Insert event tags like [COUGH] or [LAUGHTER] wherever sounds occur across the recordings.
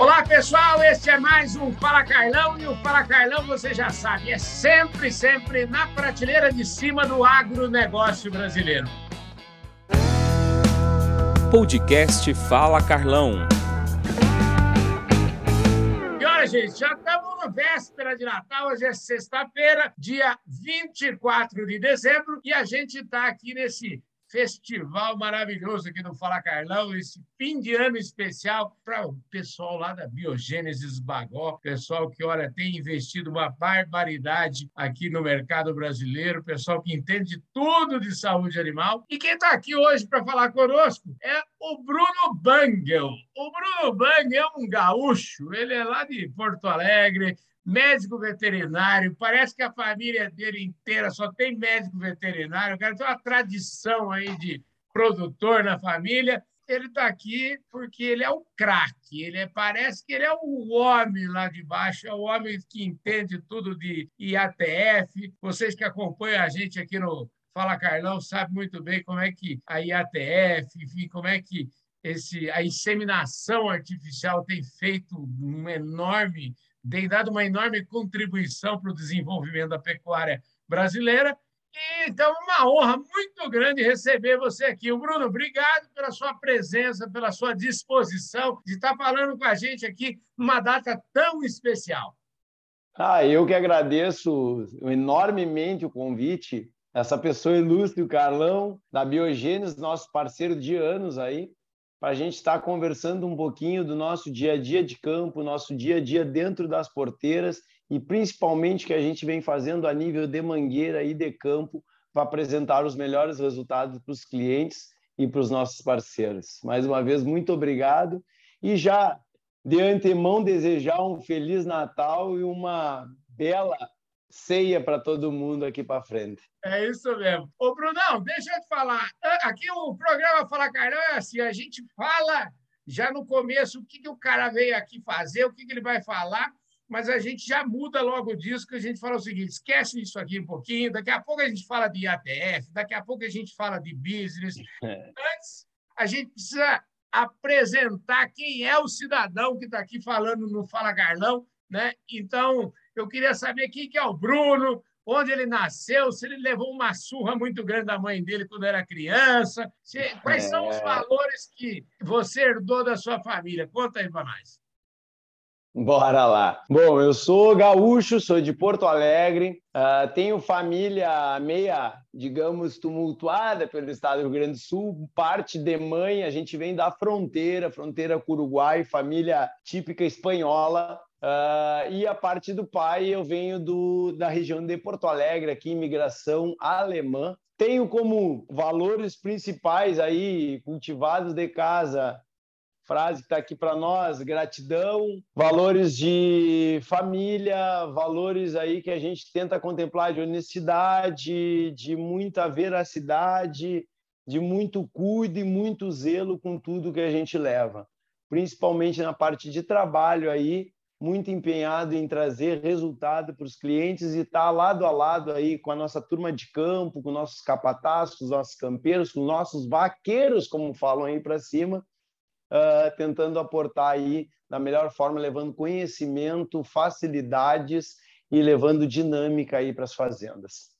Olá, pessoal, este é mais um Fala Carlão e o Fala Carlão, você já sabe, é sempre, sempre na prateleira de cima do agronegócio brasileiro. Podcast Fala Carlão. E olha, gente, já estamos na véspera de Natal, hoje é sexta-feira, dia 24 de dezembro, e a gente está aqui nesse festival maravilhoso aqui no Fala Carlão, esse fim de ano especial para o pessoal lá da Biogênesis Bagó, pessoal que, olha, tem investido uma barbaridade aqui no mercado brasileiro, pessoal que entende tudo de saúde animal. E quem está aqui hoje para falar conosco é o Bruno Bangel. O Bruno Bangel é um gaúcho, ele é lá de Porto Alegre, médico veterinário, parece que a família dele inteira só tem médico veterinário, o cara tem uma tradição aí de produtor na família. Ele está aqui porque ele é o craque, ele é, parece que ele é o homem lá de baixo, é o homem que entende tudo de IATF. Vocês que acompanham a gente aqui no Fala Carlão sabem muito bem como é que a IATF, enfim, como é que esse, a inseminação artificial tem feito um enorme tem dado uma enorme contribuição para o desenvolvimento da pecuária brasileira. E, então, uma honra muito grande receber você aqui. O Bruno, obrigado pela sua presença, pela sua disposição de estar falando com a gente aqui numa data tão especial. Ah, eu que agradeço enormemente o convite. Essa pessoa ilustre, o Carlão, da Biogênesis, nosso parceiro de anos aí para a gente estar tá conversando um pouquinho do nosso dia a dia de campo, nosso dia a dia dentro das porteiras e principalmente que a gente vem fazendo a nível de mangueira e de campo para apresentar os melhores resultados para os clientes e para os nossos parceiros. Mais uma vez, muito obrigado e já de antemão desejar um feliz Natal e uma bela ceia para todo mundo aqui para frente. É isso mesmo. Ô, Brunão, deixa eu te falar. Aqui o programa Fala Carlão é assim: a gente fala já no começo o que, que o cara veio aqui fazer, o que, que ele vai falar, mas a gente já muda logo disso, que a gente fala o seguinte: esquece isso aqui um pouquinho, daqui a pouco a gente fala de ATF, daqui a pouco a gente fala de business. [LAUGHS] Antes, a gente precisa apresentar quem é o cidadão que está aqui falando no Fala Carlão, né? Então, eu queria saber quem que é o Bruno, onde ele nasceu, se ele levou uma surra muito grande da mãe dele quando era criança. Se, quais são os é. valores que você herdou da sua família? Conta aí para nós. Bora lá. Bom, eu sou gaúcho, sou de Porto Alegre, uh, tenho família meia, digamos, tumultuada pelo estado do Rio Grande do Sul, parte de mãe, a gente vem da fronteira, fronteira com o Uruguai, família típica espanhola, Uh, e a parte do pai, eu venho do, da região de Porto Alegre, aqui, imigração alemã. Tenho como valores principais aí, cultivados de casa, frase que está aqui para nós, gratidão, valores de família, valores aí que a gente tenta contemplar de honestidade, de muita veracidade, de muito cuido e muito zelo com tudo que a gente leva, principalmente na parte de trabalho aí, muito empenhado em trazer resultado para os clientes e estar tá lado a lado aí com a nossa turma de campo, com nossos capatazes, com os nossos campeiros, com os nossos vaqueiros, como falam aí para cima, uh, tentando aportar aí da melhor forma, levando conhecimento, facilidades e levando dinâmica aí para as fazendas.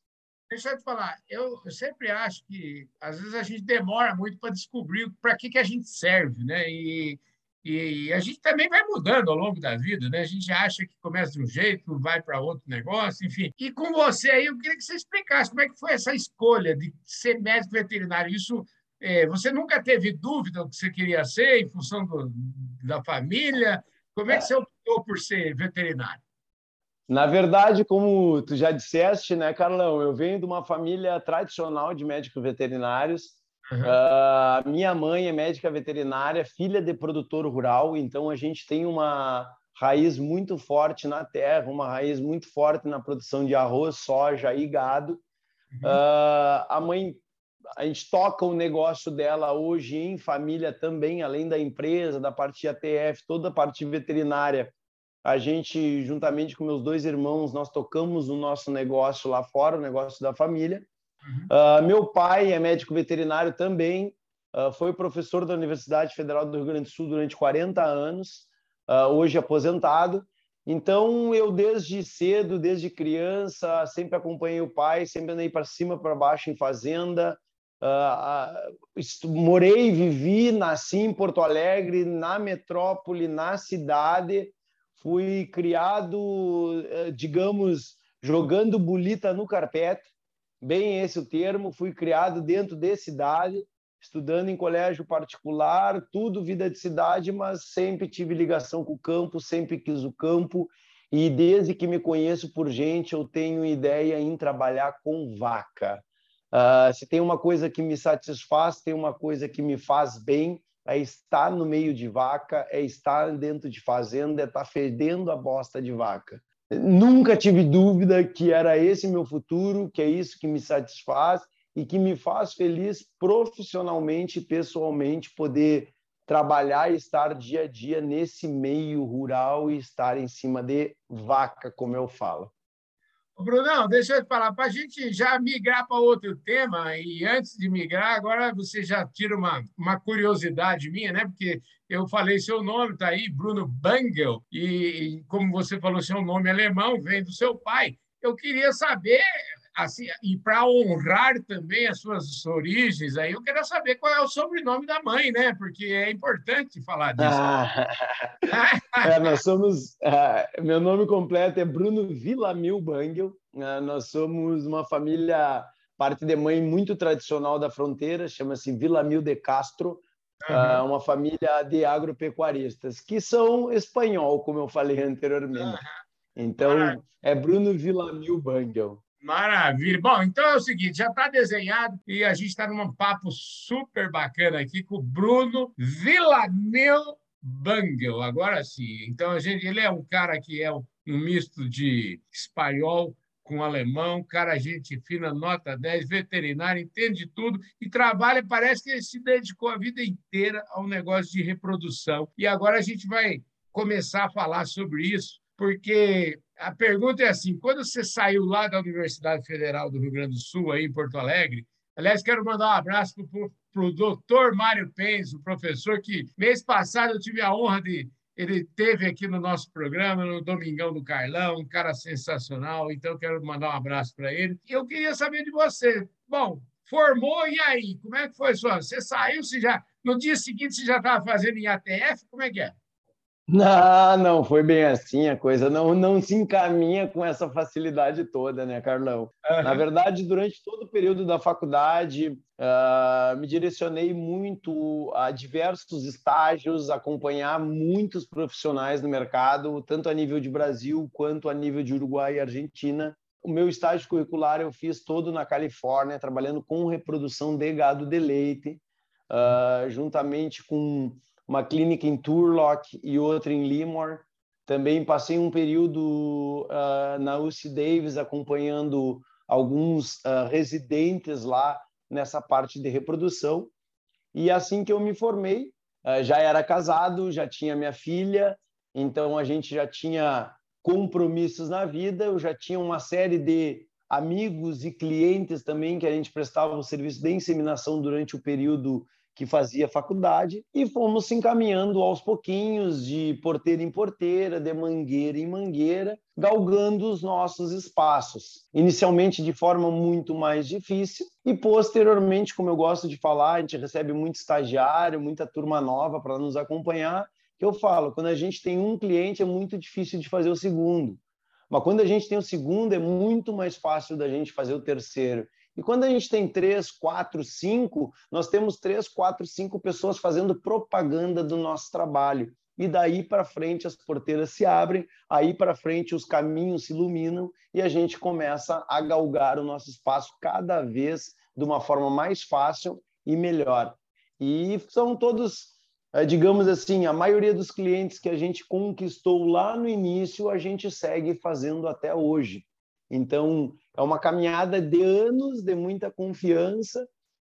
Deixa eu te falar, eu, eu sempre acho que às vezes a gente demora muito para descobrir para que, que a gente serve, né? E e a gente também vai mudando ao longo da vida, né? A gente acha que começa de um jeito, vai para outro negócio, enfim. E com você aí, eu queria que você explicasse como é que foi essa escolha de ser médico veterinário. Isso, é, você nunca teve dúvida do que você queria ser em função do, da família? Como é que você optou por ser veterinário? Na verdade, como tu já disseste, né, Carlão, eu venho de uma família tradicional de médicos veterinários. Uhum. Uh, minha mãe é médica veterinária, filha de produtor rural, então a gente tem uma raiz muito forte na terra, uma raiz muito forte na produção de arroz, soja e gado. Uhum. Uh, a mãe, a gente toca o negócio dela hoje em família também, além da empresa, da parte de ATF, toda a parte veterinária. A gente, juntamente com meus dois irmãos, nós tocamos o nosso negócio lá fora, o negócio da família. Uh, meu pai é médico veterinário também, uh, foi professor da Universidade Federal do Rio Grande do Sul durante 40 anos. uh, hoje aposentado. Então, eu desde cedo, desde criança, sempre acompanhei o pai, sempre andei para cima, para baixo em fazenda. Morei, vivi, nasci em Porto Alegre, na metrópole, na cidade. Fui criado, eh, digamos, jogando bolita no carpete, bem esse o termo. Fui criado dentro de cidade estudando em colégio particular, tudo vida de cidade, mas sempre tive ligação com o campo, sempre quis o campo. E desde que me conheço por gente, eu tenho ideia em trabalhar com vaca. Uh, se tem uma coisa que me satisfaz, tem uma coisa que me faz bem, é estar no meio de vaca, é estar dentro de fazenda, é estar fedendo a bosta de vaca. Nunca tive dúvida que era esse meu futuro, que é isso que me satisfaz e que me faz feliz profissionalmente e pessoalmente poder trabalhar e estar dia a dia nesse meio rural e estar em cima de vaca, como eu falo. Brunão, deixa eu te falar, para a gente já migrar para outro tema, e antes de migrar, agora você já tira uma, uma curiosidade minha, né? Porque eu falei seu nome, está aí, Bruno Bangel, e como você falou, seu nome alemão vem do seu pai. Eu queria saber assim, e para honrar também as suas origens, aí eu quero saber qual é o sobrenome da mãe, né? Porque é importante falar disso. Ah, [LAUGHS] é, nós somos. Uh, meu nome completo é Bruno Villamil Bangel. Uh, nós somos uma família, parte de mãe muito tradicional da fronteira, chama-se Villamil de Castro. Uhum. Uh, uma família de agropecuaristas, que são espanhol, como eu falei anteriormente. Uhum. Então, é Bruno Villamil Bangel. Maravilha. Bom, então é o seguinte, já está desenhado e a gente está num papo super bacana aqui com o Bruno Villanel Bangel. Agora sim. Então, a gente, ele é um cara que é um, um misto de espanhol com alemão, cara, gente fina, nota 10, veterinário, entende tudo e trabalha, parece que ele se dedicou a vida inteira ao negócio de reprodução. E agora a gente vai começar a falar sobre isso, porque a pergunta é assim: quando você saiu lá da Universidade Federal do Rio Grande do Sul, aí em Porto Alegre, aliás, quero mandar um abraço para o doutor Mário Pens, o professor que mês passado eu tive a honra de. Ele teve aqui no nosso programa, no Domingão do Carlão, um cara sensacional, então quero mandar um abraço para ele. Eu queria saber de você. Bom, formou e aí? Como é que foi sua? Você saiu, você já no dia seguinte você já estava fazendo em ATF? Como é que é? Não, não foi bem assim, a coisa não, não se encaminha com essa facilidade toda, né, Carlão? Uhum. Na verdade, durante todo o período da faculdade, uh, me direcionei muito a diversos estágios, acompanhar muitos profissionais no mercado, tanto a nível de Brasil quanto a nível de Uruguai e Argentina. O meu estágio curricular eu fiz todo na Califórnia, trabalhando com reprodução de gado de leite, uh, juntamente com uma clínica em Turlock e outra em Limor. Também passei um período uh, na UC Davis acompanhando alguns uh, residentes lá nessa parte de reprodução. E assim que eu me formei, uh, já era casado, já tinha minha filha, então a gente já tinha compromissos na vida, eu já tinha uma série de amigos e clientes também que a gente prestava o serviço de inseminação durante o período que fazia faculdade e fomos se encaminhando aos pouquinhos de porteira em porteira, de mangueira em mangueira, galgando os nossos espaços. Inicialmente de forma muito mais difícil e posteriormente, como eu gosto de falar, a gente recebe muito estagiário, muita turma nova para nos acompanhar, que eu falo, quando a gente tem um cliente é muito difícil de fazer o segundo. Mas quando a gente tem o segundo, é muito mais fácil da gente fazer o terceiro. E quando a gente tem três, quatro, cinco, nós temos três, quatro, cinco pessoas fazendo propaganda do nosso trabalho. E daí para frente as porteiras se abrem, aí para frente os caminhos se iluminam e a gente começa a galgar o nosso espaço cada vez de uma forma mais fácil e melhor. E são todos, eh, digamos assim, a maioria dos clientes que a gente conquistou lá no início, a gente segue fazendo até hoje. Então, é uma caminhada de anos, de muita confiança,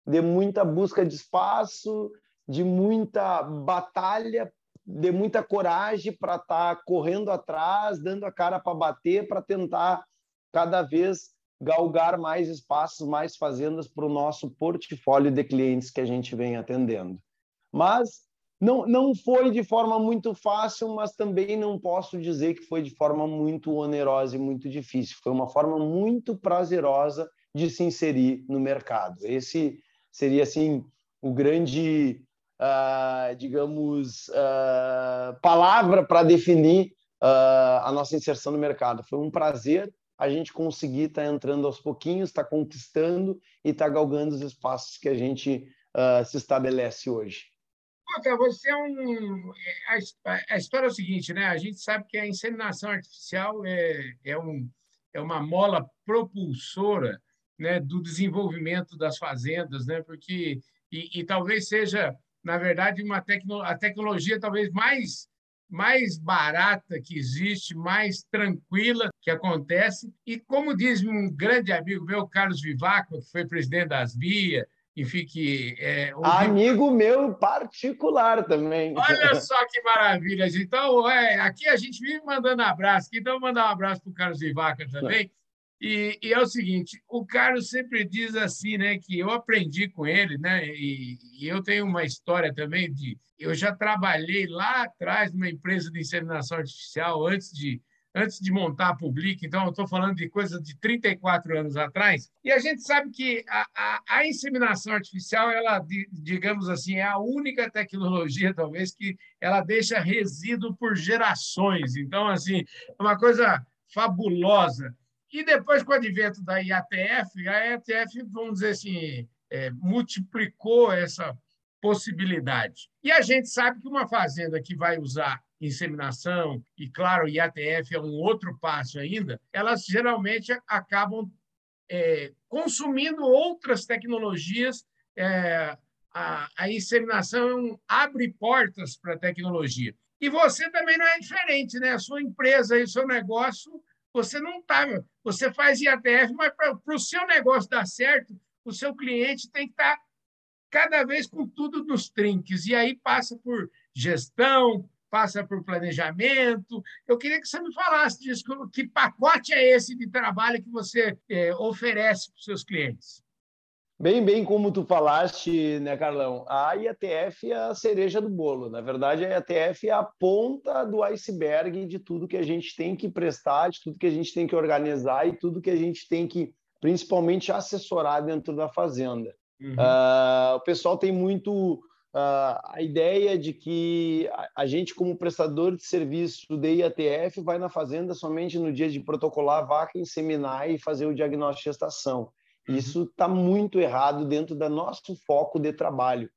de muita busca de espaço, de muita batalha, de muita coragem para estar tá correndo atrás, dando a cara para bater, para tentar cada vez galgar mais espaços, mais fazendas para o nosso portfólio de clientes que a gente vem atendendo. Mas não, não foi de forma muito fácil, mas também não posso dizer que foi de forma muito onerosa e muito difícil. Foi uma forma muito prazerosa de se inserir no mercado. Esse seria assim o grande, uh, digamos, uh, palavra para definir uh, a nossa inserção no mercado. Foi um prazer a gente conseguir estar tá entrando aos pouquinhos, estar tá conquistando e estar tá galgando os espaços que a gente se estabelece hoje. Outra, você é um. É, a, história é o seguinte, né? A gente sabe que a inseminação artificial é, é, um, é uma mola propulsora né, do desenvolvimento das fazendas, né? Porque e, e talvez seja, na verdade, uma tecno, a tecnologia talvez mais mais barata que existe, mais tranquila que acontece. E como diz um grande amigo meu, Carlos Vivaco, que foi presidente das BIA, enfim, que é um... amigo meu particular também. Olha [LAUGHS] só que maravilha! Então, é, aqui a gente vive mandando abraço. Então, mandar um abraço para o Carlos Ivaca também. E, e, é o seguinte, o Carlos sempre diz assim, né, que eu aprendi com ele, né, e, e eu tenho uma história também de, eu já trabalhei lá atrás numa empresa de inseminação artificial antes de antes de montar a Public, então eu estou falando de coisa de 34 anos atrás, e a gente sabe que a, a, a, inseminação artificial, ela, digamos assim, é a única tecnologia, talvez, que ela deixa resíduo por gerações. Então, assim, é uma coisa fabulosa. E depois, com o advento da IATF, a IATF, vamos dizer assim, é, multiplicou essa possibilidade. E a gente sabe que uma fazenda que vai usar inseminação, e claro, IATF é um outro passo ainda, elas geralmente acabam é, consumindo outras tecnologias. É, a, a inseminação abre portas para a tecnologia. E você também não é diferente, né? A sua empresa e o seu negócio, você não está. Você faz IATF, mas para o seu negócio dar certo, o seu cliente tem que estar tá cada vez com tudo nos trinques. E aí passa por gestão, passa por planejamento. Eu queria que você me falasse disso, que pacote é esse de trabalho que você é, oferece para os seus clientes? Bem, bem como tu falaste, né, Carlão? A IATF é a cereja do bolo. Na verdade, a IATF é a ponta do iceberg de tudo que a gente tem que prestar, de tudo que a gente tem que organizar e tudo que a gente tem que, principalmente, assessorar dentro da fazenda. Uhum. Uh, o pessoal tem muito uh, a ideia de que a, gente, como prestador de serviço do IATF, vai na fazenda somente no dia de protocolar a vaca, inseminar e fazer o diagnóstico de gestação. Uhum. Isso está muito errado dentro do nosso foco de trabalho.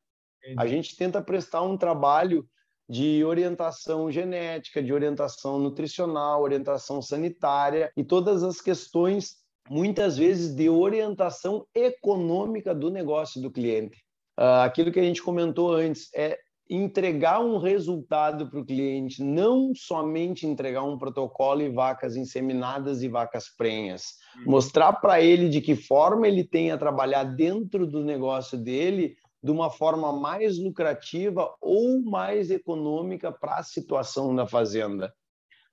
Entendi. A gente tenta prestar um trabalho de orientação genética, de orientação nutricional, orientação sanitária e todas as questões, muitas vezes, de orientação econômica do negócio do cliente. Uh, aquilo que a gente comentou antes é entregar um resultado para o cliente, não somente entregar um protocolo e vacas inseminadas e vacas prenhas. Uhum. Mostrar para ele de que forma ele tem a trabalhar dentro do negócio dele de uma forma mais lucrativa ou mais econômica para a situação da fazenda.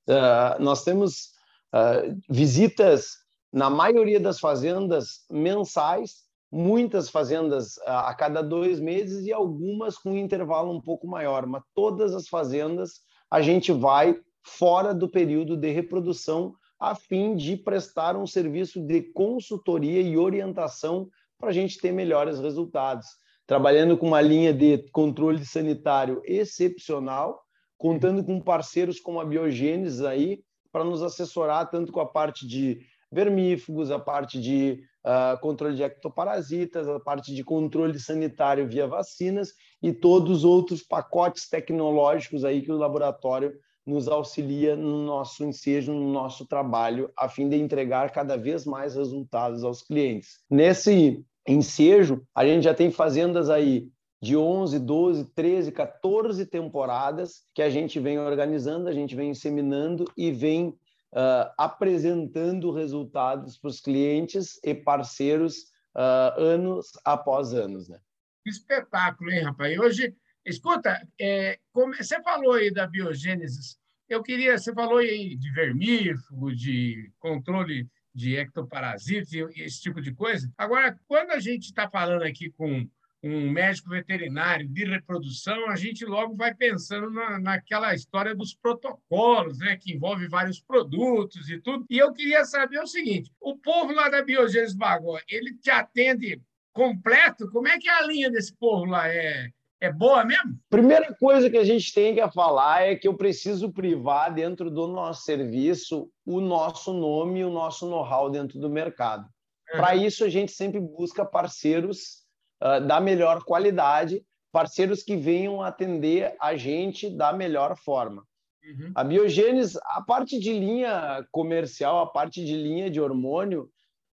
Uh, nós temos uh, visitas na maioria das fazendas mensais muitas fazendas a cada dois meses e algumas com um intervalo um pouco maior, mas todas as fazendas a gente vai fora do período de reprodução a fim de prestar um serviço de consultoria e orientação para a gente ter melhores resultados. Trabalhando com uma linha de controle sanitário excepcional, contando com parceiros como a Biogênesis aí, para nos assessorar tanto com a parte de vermífugos, a parte de uh, controle de ectoparasitas, a parte de controle sanitário via vacinas e todos os outros pacotes tecnológicos aí que o laboratório nos auxilia no nosso ensejo, no nosso trabalho, a fim de entregar cada vez mais resultados aos clientes. Nesse ensejo, a gente já tem fazendas aí de 11, 12, 13, 14 temporadas que a gente vem organizando, a gente vem inseminando e vem uh, apresentando resultados para os clientes e parceiros uh, anos após anos. Né? Espetáculo, hein, rapaz? E hoje, escuta, é, como, você falou aí da biogênese, eu queria, você falou aí de vermífugo, de controle de ectoparasitas, esse tipo de coisa. Agora, quando a gente está falando aqui com um médico veterinário de reprodução, a gente logo vai pensando na, naquela história dos protocolos, né, que envolve vários produtos e tudo. E eu queria saber o seguinte: o povo lá da Biogênese Bagó, ele te atende completo? Como é que é a linha desse povo lá? É, é boa mesmo? Primeira coisa que a gente tem que falar é que eu preciso privar dentro do nosso serviço o nosso nome e o nosso know-how dentro do mercado. Uhum. Para isso, a gente sempre busca parceiros uh, da melhor qualidade, parceiros que venham atender a gente da melhor forma. Uhum. A Biogênese, a parte de linha comercial, a parte de linha de hormônio,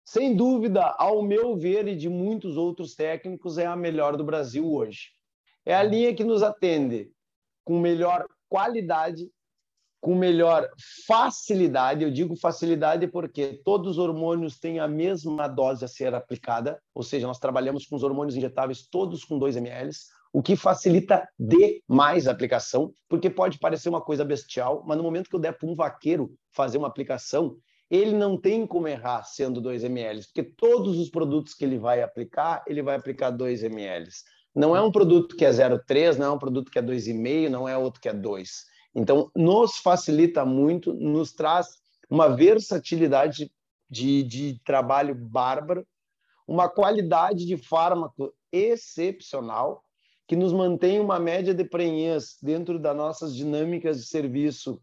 sem dúvida, ao meu ver e de muitos outros técnicos, é a melhor do Brasil hoje. É a linha que nos atende com melhor qualidade, com melhor facilidade. Eu digo facilidade porque todos os hormônios têm a mesma dose a ser aplicada, ou seja, nós trabalhamos com os hormônios injetáveis todos com 2 ml, o que facilita demais a aplicação, porque pode parecer uma coisa bestial, mas no momento que eu der para um vaqueiro fazer uma aplicação, ele não tem como errar sendo 2 ml, porque todos os produtos que ele vai aplicar, ele vai aplicar 2 ml. Não é um produto que é 0,3, não é um produto que é 2,5, não é outro que é 2. Então, nos facilita muito, nos traz uma versatilidade de, de trabalho bárbaro, uma qualidade de fármaco excepcional, que nos mantém uma média de prenhez dentro das nossas dinâmicas de serviço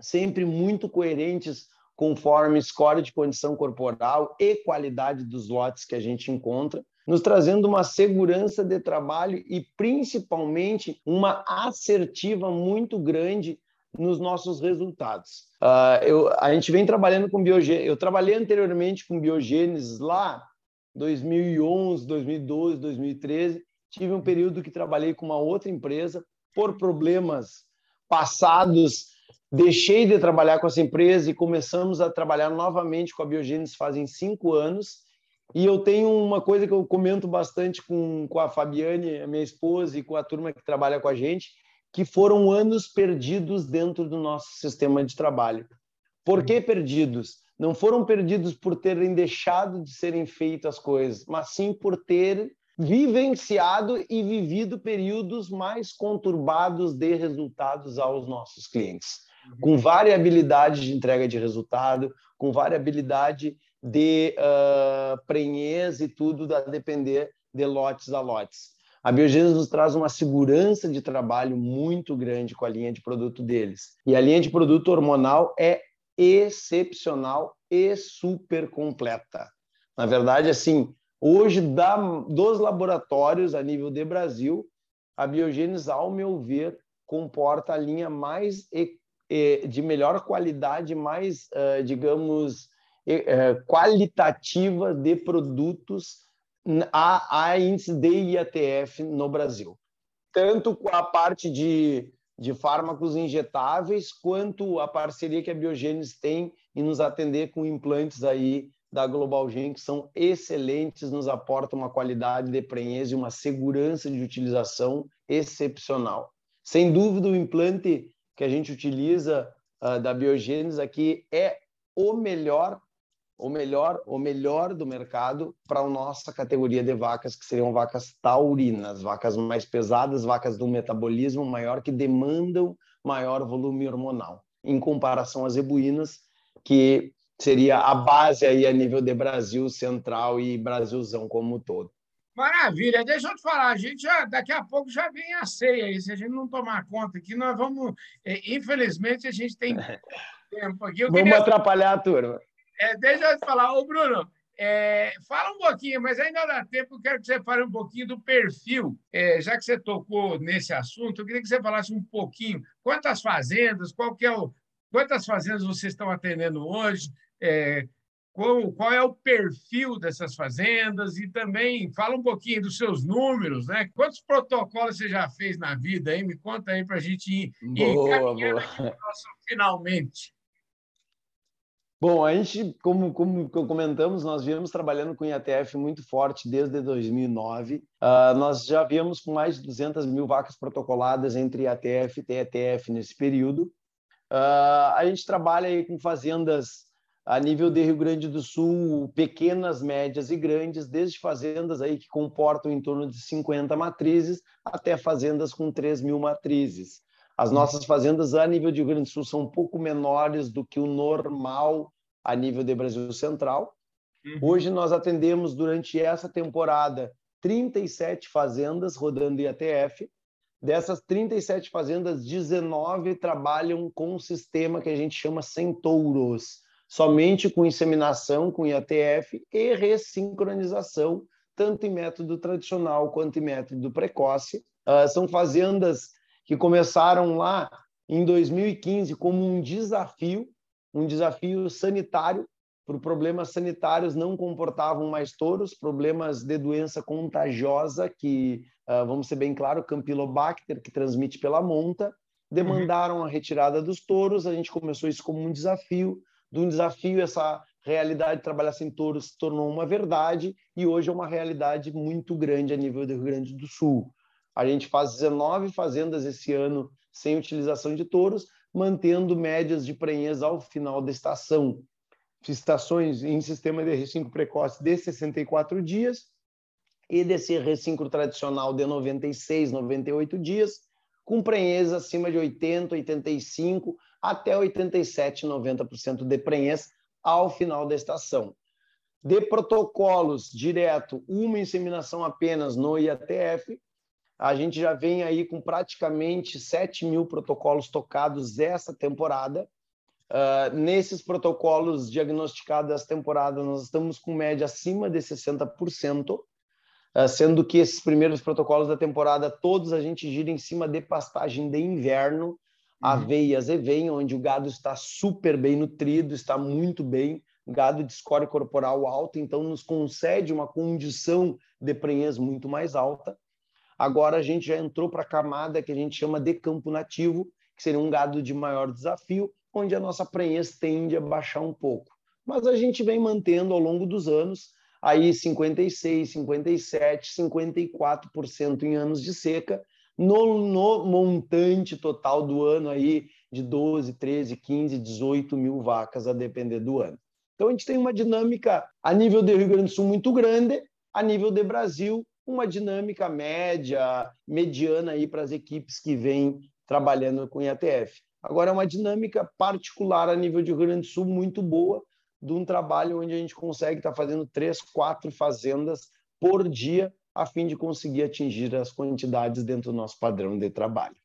sempre muito coerentes conforme score de condição corporal e qualidade dos lotes que a gente encontra nos trazendo uma segurança de trabalho e principalmente uma assertiva muito grande nos nossos resultados. Uh, eu, a gente vem trabalhando com biogênese. Eu trabalhei anteriormente com biogênese lá 2011, 2012, 2013. Tive um período que trabalhei com uma outra empresa por problemas passados. Deixei de trabalhar com essa empresa e começamos a trabalhar novamente com a biogênese fazem cinco anos e eu tenho uma coisa que eu comento bastante com, com a Fabiane, a minha esposa, e com a turma que trabalha com a gente, que foram anos perdidos dentro do nosso sistema de trabalho. Por que perdidos? Não foram perdidos por terem deixado de serem feitas as coisas, mas sim por ter vivenciado e vivido períodos mais conturbados de resultados aos nossos clientes, com variabilidade de entrega de resultado, com variabilidade de uh, prenhez e tudo a depender de lotes a lotes. A Biogênese nos traz uma segurança de trabalho muito grande com a linha de produto deles. E a linha de produto hormonal é excepcional e super completa. Na verdade, assim, hoje da, dos laboratórios a nível de Brasil, a Biogênese, ao meu ver, comporta a linha mais de melhor qualidade, mais, uh, digamos, é, qualitativa de produtos a, a índice de IATF no Brasil. Tanto com a parte de, de fármacos injetáveis, quanto a parceria que a Biogênese tem em nos atender com implantes aí da Global Gen, que são excelentes, nos aportam uma qualidade de prenhez e uma segurança de utilização excepcional. Sem dúvida, o implante que a gente utiliza uh, da Biogênese aqui é o melhor o melhor, o melhor do mercado para a nossa categoria de vacas, que seriam vacas taurinas, vacas mais pesadas, vacas do metabolismo maior, que demandam maior volume hormonal, em comparação às zebuínas, que seria a base aí a nível de Brasil Central e Brasilzão como todo. Maravilha, deixa eu te falar, a gente já, daqui a pouco já vem a ceia aí, se a gente não tomar conta aqui, nós vamos, é, infelizmente a gente tem [LAUGHS] tempo aqui. Eu vamos queria... atrapalhar a turma. É, deixa eu te falar, ô Bruno, é, fala um pouquinho, mas ainda dá tempo, eu quero que você fale um pouquinho do perfil. É, já que você tocou nesse assunto, eu queria que você falasse um pouquinho quantas fazendas, qual que é o, quantas fazendas vocês estão atendendo hoje, é, qual, qual, é o perfil dessas fazendas e também fala um pouquinho dos seus números, né? Quantos protocolos você já fez na vida aí? Me conta aí para a gente ir, boa, ir boa. Nosso, finalmente. Bom, a gente, como, como comentamos, nós viemos trabalhando com IATF muito forte desde 2009. Uh, ah, nós já viemos com mais de 200 mil vacas protocoladas entre IATF e TETF nesse período. Uh, a gente trabalha aí com fazendas a nível de Rio Grande do Sul, pequenas, médias e grandes, desde fazendas aí que comportam em torno de 50 matrizes até fazendas com 3 mil matrizes. As nossas fazendas a nível de Rio Grande do Sul são um pouco menores do que o normal a nível de Brasil Central. Uhum. Hoje nós atendemos durante essa temporada 37 fazendas rodando IATF. Dessas 37 fazendas, 19 trabalham com um sistema que a gente chama sem touros, somente com inseminação com IATF e ressincronização, tanto em método tradicional quanto em método precoce. Uh, são fazendas que começaram lá em 2015 como um desafio, um desafio sanitário por problemas sanitários não comportavam mais touros, problemas de doença contagiosa, que, uh, vamos ser bem claro, Campylobacter, que transmite pela monta, demandaram uhum. a retirada dos touros, a gente começou isso como um desafio, de um desafio essa realidade de trabalhar sem touros se tornou uma verdade e hoje é uma realidade muito grande a nível do Rio Grande do Sul. A gente faz 19 fazendas esse ano sem utilização de touros, mantendo médias de prenhez ao final da estação estações em sistema de recinco precoce de 64 dias e desse recinco tradicional de 96, 98 dias, com prenhez acima de 80, 85 até 87, 90% de prenhez ao final da estação. De protocolos direto, uma inseminação apenas no IATF, a gente já vem aí com praticamente 7 mil protocolos tocados essa temporada, Uh, nesses protocolos diagnosticados dessa temporada, nós estamos com média acima de 60%, uh, ah, sendo que esses primeiros protocolos da temporada, todos a gente gira em cima de pastagem de inverno. Aveias e vem, onde o gado está super bem nutrido, está muito bem, gado de score corporal alto, então nos concede uma condição de prenhez muito mais alta. Agora a gente já entrou para a camada que a gente chama de campo nativo, que seria um gado de maior desafio, onde a nossa prenhez tende a baixar um pouco. Mas a gente vem mantendo ao longo dos anos aí 56, 57, 54% em anos de seca, no, no, montante total do ano aí de 12, 13, 15, 18 mil vacas, a depender do ano. Então a gente tem uma dinâmica a nível do Rio Grande do Sul muito grande, a nível de Brasil, uma dinâmica média, mediana aí para as equipes que vêm trabalhando com IATF. Agora, é uma dinâmica particular a nível de Rio Grande do Sul muito boa, de um trabalho onde a gente consegue estar fazendo três, quatro fazendas por dia, a fim de conseguir atingir as quantidades dentro do nosso padrão de trabalho.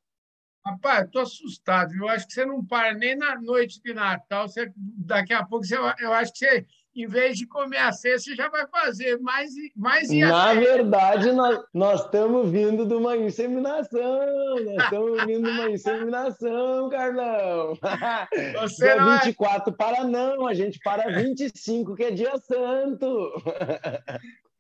Rapaz, estou assustado. Eu acho que você não para nem na noite de Natal. Você, daqui a pouco, você, eu acho que você em vez de comer a cesta, você já vai fazer mais, mais Na verdade, nós, nós estamos vindo de uma inseminação. Nós estamos vindo de uma inseminação, Carlão. [LAUGHS] Você dia não 24 é... para não, a gente para 25, que é dia santo.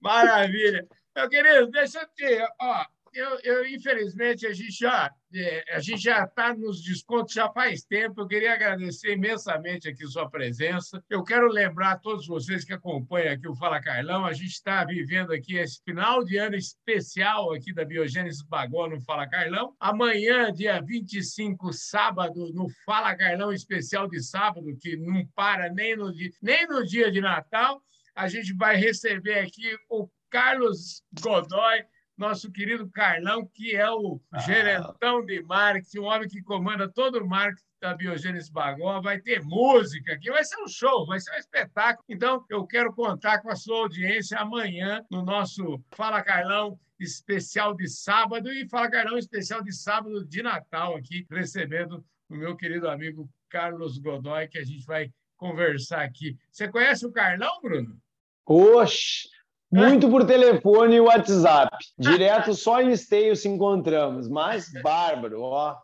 Maravilha. Meu querido, deixa eu te... Ó, eu, eu, infelizmente, a gente já é, a gente já está nos descontos já faz tempo. Eu queria agradecer imensamente aqui sua presença. Eu quero lembrar a todos vocês que acompanham aqui o Fala Carlão, a gente está vivendo aqui esse final de ano especial aqui da Biogênese Bagó no Fala Carlão. Amanhã, dia 25, sábado, no Fala Carlão especial de sábado, que não para nem no nem no dia de Natal, a gente vai receber aqui o Carlos Godoy, nosso querido Carlão, que é o ah. gerentão de marketing, um homem que comanda todo o marketing da Biogênese Bagó, vai ter música aqui, vai ser um show, vai ser um espetáculo. Então, eu quero contar com a sua audiência amanhã no nosso Fala Carlão especial de sábado e Fala Carlão especial de sábado de Natal aqui, recebendo o meu querido amigo Carlos Godoy, que a gente vai conversar aqui. Você conhece o Carlão, Bruno? Oxe, muito por telefone e WhatsApp. Direto só em esteio se encontramos. Mas, bárbaro, ó.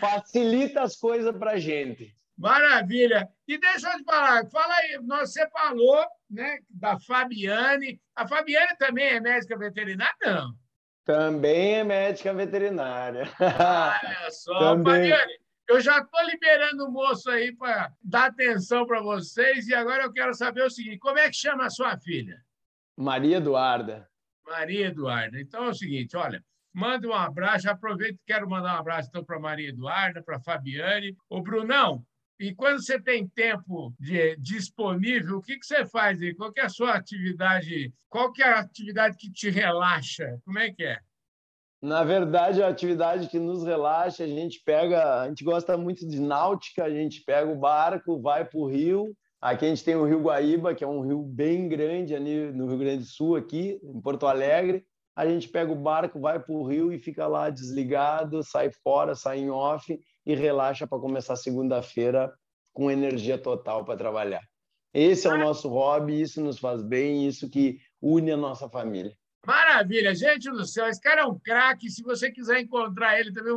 Facilita as coisas para gente. Maravilha. E deixa eu te falar, fala aí, você falou né, da Fabiane. A Fabiane também é médica veterinária, não? Também é médica veterinária. Olha só, também. Fabiane, eu já estou liberando o moço aí para dar atenção para vocês e agora eu quero saber o seguinte: como é que chama a sua filha? Maria Eduarda. Maria Eduarda. Então é o seguinte, olha, manda um abraço, aproveito e quero mandar um abraço então para Maria Eduarda, para Fabiane. O Brunão, E quando você tem tempo de, disponível, o que, que você faz aí? Qual é a sua atividade? Qual que é a atividade que te relaxa? Como é que é? Na verdade, a atividade que nos relaxa, a gente pega, a gente gosta muito de náutica, a gente pega o barco, vai para o rio. Aqui a gente tem o Rio Guaíba, que é um rio bem grande ali no Rio Grande do Sul, aqui em Porto Alegre. A gente pega o barco, vai para o rio e fica lá desligado, sai fora, sai em off e relaxa para começar segunda-feira com energia total para trabalhar. Esse é o nosso hobby, isso nos faz bem, isso que une a nossa família. Maravilha, gente do céu, esse cara é um craque. Se você quiser encontrar ele também,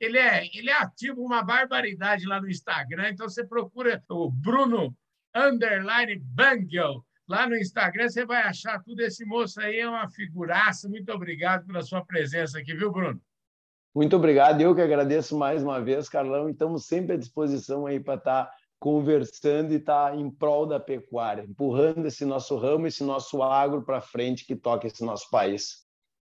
ele, é, ele é ativo uma barbaridade lá no Instagram. Então você procura o Bruno Underline Bangel. Lá no Instagram você vai achar tudo. Esse moço aí é uma figuraça. Muito obrigado pela sua presença aqui, viu, Bruno? Muito obrigado. Eu que agradeço mais uma vez, Carlão. Estamos sempre à disposição aí para estar conversando e estar em prol da pecuária, empurrando esse nosso ramo, esse nosso agro para frente que toca esse nosso país.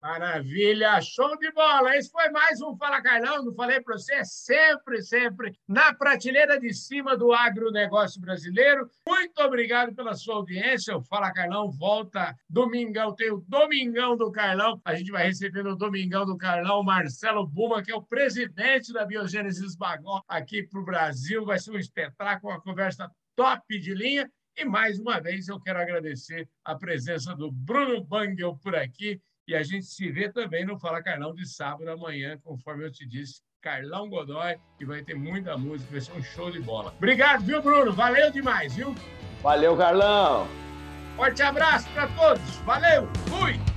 Maravilha, show de bola. Esse foi mais um Fala Carlão, não falei para você, sempre, sempre na prateleira de cima do agronegócio brasileiro. Muito obrigado pela sua audiência. O Fala Carlão volta domingão, tem o Domingão do Carlão. A gente vai receber no Domingão do Carlão Marcelo Buma, que é o presidente da Biogênesis Bagó aqui para o Brasil. Vai ser um espetáculo, uma conversa top de linha. E mais uma vez eu quero agradecer a presença do Bruno Bangel por aqui e a gente se vê também no Fala Carlão de sábado amanhã, conforme eu te disse, Carlão Godoy, e vai ter muita música, vai ser um show de bola. Obrigado, viu, Bruno? Valeu demais, viu? Valeu, Carlão! Forte abraço para todos. Valeu, fui!